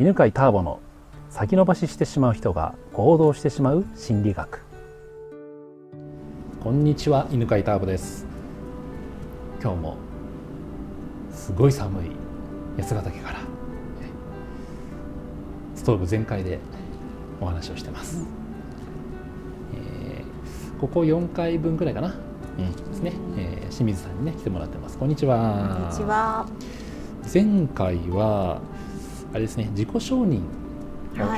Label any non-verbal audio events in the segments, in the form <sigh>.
犬飼ターボの先延ばししてしまう人が行動してしまう心理学。こんにちは犬飼ターボです。今日もすごい寒い八ヶ岳からストーブ全開でお話をしてます、えー、ここ4回分くらいかな、うん、ですね、えー、清水さんにね来てもらってます。こんにちは。こんにちは。前回はあれですね自己承認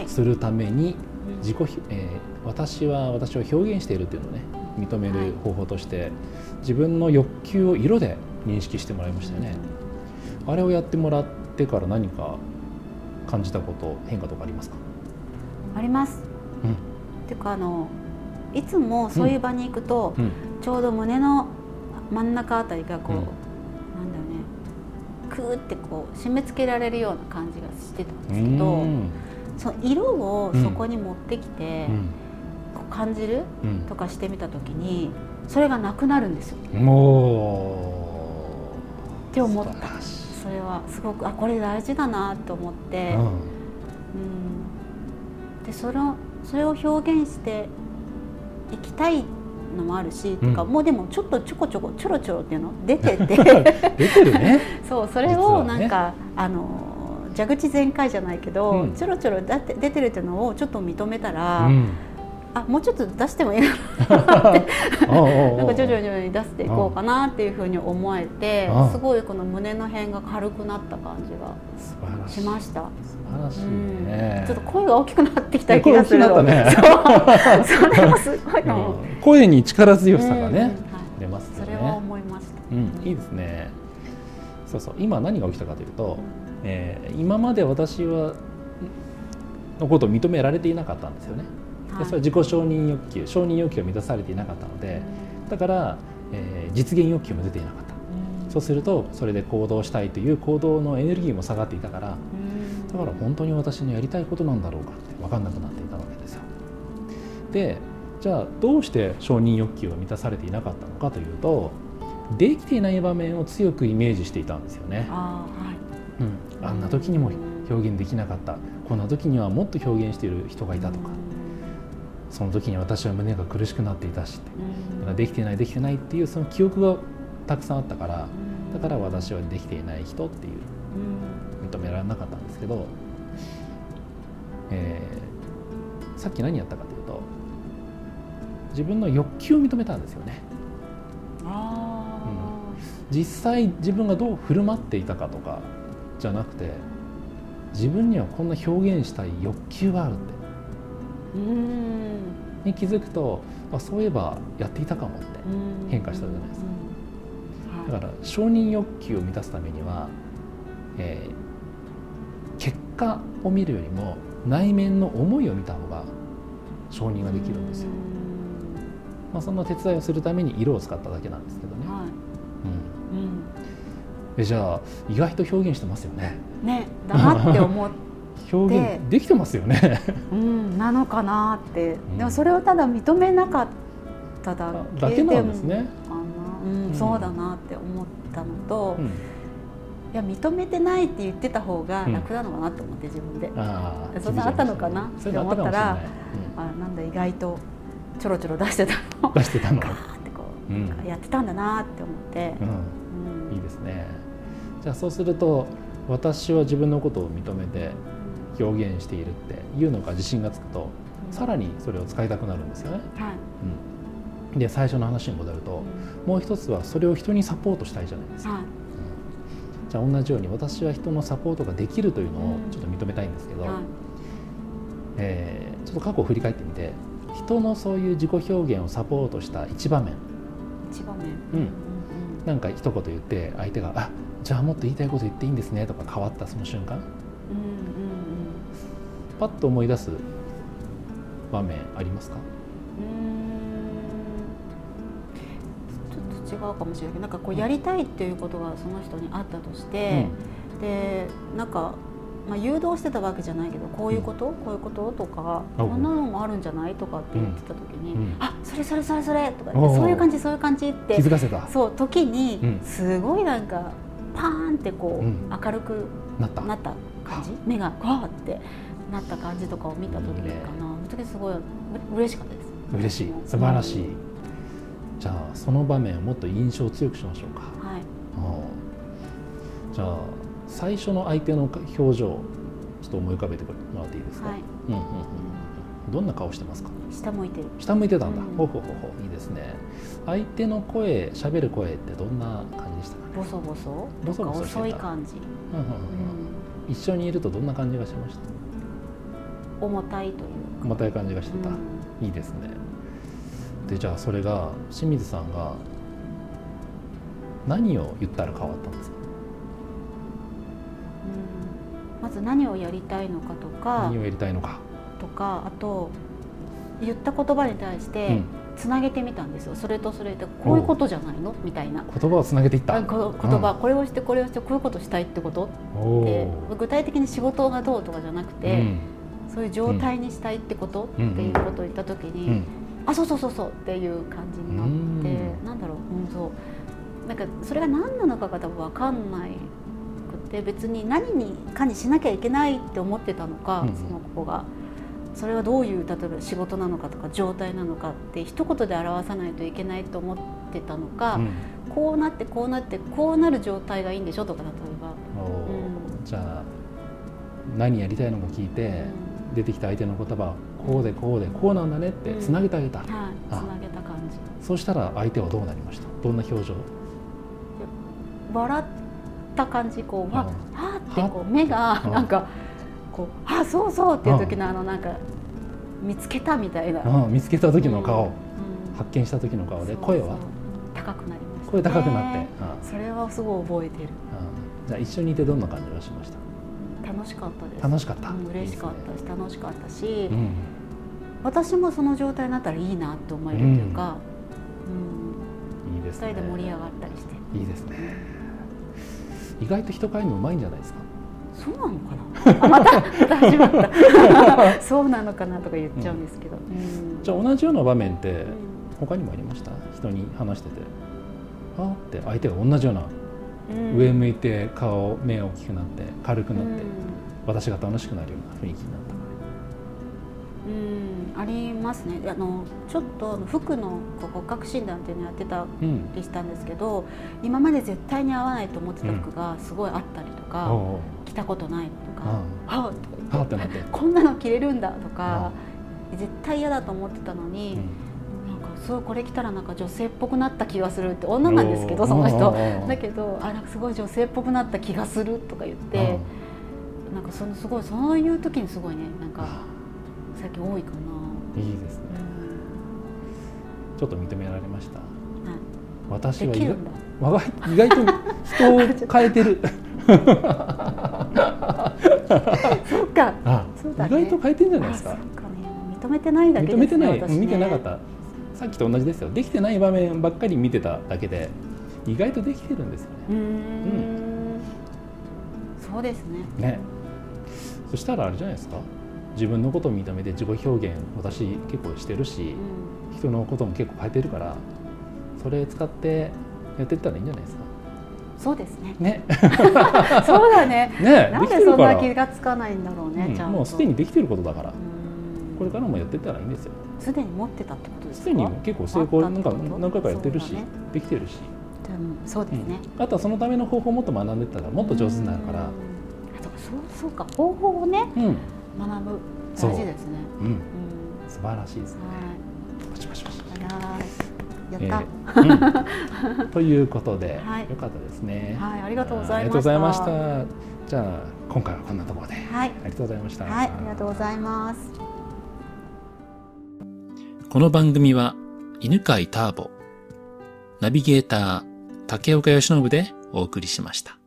をするために自己、はい、えー、私は私を表現しているというのをね認める方法として、はい、自分の欲求を色で認識してもらいましたよね、あれをやってもらってから何か感じたこと変化とかありますか？あります、うん、っていうかあのいつもそういう場に行くと、うん。うん、ちょうど胸の真ん中あたりがこう、クーってこう締め付けられるような感じがしてたんですけどその色をそこに持ってきて、こう感じる、とかしてみた時にそれがなくなるんですよ。って思った。それはすごくあこれ大事だなと思って、うん、うん、でそれをそれを表現していきたいのもあるし、うん、かもうでもちょっとちょこちょこちょろちょろっていうの出てて。<laughs> 出てるね。<laughs> そうそれをなんか、ね、あの蛇口全開じゃないけど、うん、ちょろちょろだって出てるっていうのをちょっと認めたら、うんあもうちょっと出してもいいな。っ <laughs> てなんか徐々に出していこうかなっていうふうに思えてすごいこの胸の辺が軽くなった感じがしました。素晴らしいね、うん、ちょっと声が大きくなってきた気がする。ね、それもすごい声に力強さがね、はい、出ますね。それは思いました、うん、いいですね。そうそう。今何が起きたかというと、えー、今まで私はのことを認められていなかったんですよねでそれは自己承認欲求承認欲求が満たされていなかったのでだから、えー、実現欲求も出ていなかった、そうするとそれで行動したいという行動のエネルギーも下がっていたから、だから本当に私のやりたいことなんだろうかって分かんなくなっていたわけですよ。でじゃあどうして承認欲求が満たされていなかったのかというとできていない場面を強くイメージしていたんですよね。あ,、はい。うん、あんな時にも表現できなかった。こんな時にはもっと表現している人がいたとか。その時に私は胸が苦しくなっていたし、うん、できてないできてないっていうその記憶がたくさんあったから、だから私はできていない人っていう認められなかったんですけど、えー、さっき何やったかというと自分の欲求を認めたんですよね。あうん、実際自分がどう振る舞っていたかとかじゃなくて自分にはこんな表現したい欲求があるってに気づくとあそういえばやっていたかもって変化したじゃないですか。だから承認欲求を満たすためには、えー、結果を見るよりも内面の思いを見た方が承認ができるんですよ。まあ、そんな手伝いをするために色を使っただけなんですけどね。はいうんうん、えじゃあ意外と表現してますよね。ねだなって思っ表現できてますよね。うん、なのかなって、でもそれをただ認めなかっただけなんですね。うん、そうだなって思ったのと、いや認めてないって言ってた方が楽なのかなと思って自分で、あそんなあったのかなって思ったら、あなんだ意外とちょろちょろ出してたの。<laughs> 出してたの。ガーってこう、やってたんだなって思って、いいですね。じゃあそうすると私は自分のことを認めて表現しているっていうのが自信がつくと、さらにそれを使いたくなるんですよね。はい。うん、で最初の話に戻ると、うん、もう一つはそれを人にサポートしたいじゃないですか。はい、うん、じゃあ同じように私は人のサポートができるというのをちょっと認めたいんですけど、はい、えー、ちょっと過去を振り返ってみて人のそういう自己表現をサポートした一場面。一場面、うん、なんか一言言って相手が「あじゃあもっと言いたいこと言っていいんですね」とか変わったその瞬間、パッと思い出す場面ありますか？ちょっと違うかもしれない。けどなんかこうやりたいっていうことがその人にあったとして、うん、でなんか、まあ、誘導してたわけじゃないけどこういうこと、うん、こういうこと？とかこんなのもあるんじゃない？とかって言ってた時に「うん、あそれそれそれそれ」とかそういう感じそういう感じって気づかせた？そう時にすごいなんかパーンってこう、明るくなった。感じ？目がわーってなった感じとかを見た時かな、その時すごい嬉しかったです。嬉しい。素晴らしい、うん、じゃあその場面をもっと印象強くしましょうか。はい。じゃあ最初の相手の表情ちょっと思い浮かべてもらっていいですか、はい、うんうんうんどんな顔してますか？下向いてる。下向いてたんだ、うん、ほほほほいいですね。相手の声喋る声ってどんな感じでしたかね？ボソボソ？ボソボソ遅い感じ、うんうん。うん、一緒にいるとどんな感じがしました？重たいという重たい感じがしてた、うん、いいですね。でじゃあそれが清水さんが何を言ったら変わったんですか？まず何をやりたいのかとか。何をやりたいのか。とかあと言った言葉に対してつなげてみたんですよ、それとそれってこういうことじゃないの？みたいな。言葉をつなげていった？言葉、うん、これをしてこれをしてこういうことしたいってこと？って。具体的に仕事がどうとかじゃなくて、うん、そういう状態にしたいってこと、っていうことを言った時に、うん、あそうそうそうそうっていう感じになって、うん、なんだろう、うん、そう。なんかそれが何なのかが多分分かんないくて別に何にかにしなきゃいけないって思ってたのか、その子が。それはどういう例えば仕事なのかとか状態なのかって一言で表さないといけないと思ってたのか、うん、こうなってこうなってこうなる状態がいいんでしょとか例えば、うん、じゃあ何やりたいのか聞いて、うん、出てきた相手の言葉こうでこうでこうなんだねってつなげてあげた、はい、つなげた感じ。そうしたら相手はどうなりました？どんな表情？笑った感じこうわはってこう目がなんかこう「あそうそう」っていう時のあのなんか見つけたみたいな、うん、見つけた時の顔、うん、発見した時の顔で声は？高くなりました、声高くなって、それはすごい覚えてる、じゃあ一緒にいてどんな感じがしました？楽しかったです。楽しかった、うん、嬉しかったし、ね、楽しかったし、うん、私もその状態になったらいいなって思えるというか、うん、いいですね。2人で盛り上がったりして。いいですね。意外と人変えるのうまいんじゃないですか？そうなのかな？また始まった。そうなのかなとか言っちゃうんですけど、うん、じゃあ同じような場面って他にもありました？人に話してて。あって相手が同じような、うん、上向いて顔目大きくなって軽くなって、うん、私が楽しくなるような雰囲気になった。うん。ありますね。あのちょっと服の骨格診断っていうのやってたりしたんですけど、うん、今まで絶対に合わないと思ってた服がすごいあったりとか、着たことないとか「はあ」とか <laughs> こんなの着れるんだ」とか絶対嫌だと思ってたのに。すごいこれ着たらなんか女性っぽくなった気がするって女なんですけどその人だけどあなんかすごい女性っぽくなった気がするとか言ってなんかそのすごいそういう時にすごいねなんか最近多いかな。いいですね。ちょっと認められました。私は意外と人を変えてる。<laughs> そうか。そうだ、ね、意外と変えてんじゃないですか。認めてないだけ認めてない、ね、見てなかった。さっきと同じですよ。できてない場面ばっかり見てただけで、意外とできてるんですよね。うんうん、そうですね。ね。そしたらあれじゃないですか？自分のことを認めて自己表現私結構してるし、うん、人のことも結構変えてるからそれ使ってやっていったらいいんじゃないですか？そうですね。ね。<laughs> そうだね。ね、なんでそんな気がつかないんだろうね。うん、もうすでにできてることだから。これからもやってったらいいんですよ。すでに持ってたってことですか？すでに結構成功なんか何回かやってるし、ね、できてるし。そうですね、うん、あとはそのための方法をもっと学んでったらもっと上手になるから。そうそうか方法をね、うん、学ぶ大事ですね。うん、素晴らしいですね。パチパチパチ。やった、えーうん、<laughs> ということで、はい、よかったですね。はい、ありがとうございました。ありがとうございました。じゃあ今回はこんなところで、はい、ありがとうございました。はい、ありがとうございます。この番組は犬飼ターボ、ナビゲーター竹岡由伸でお送りしました。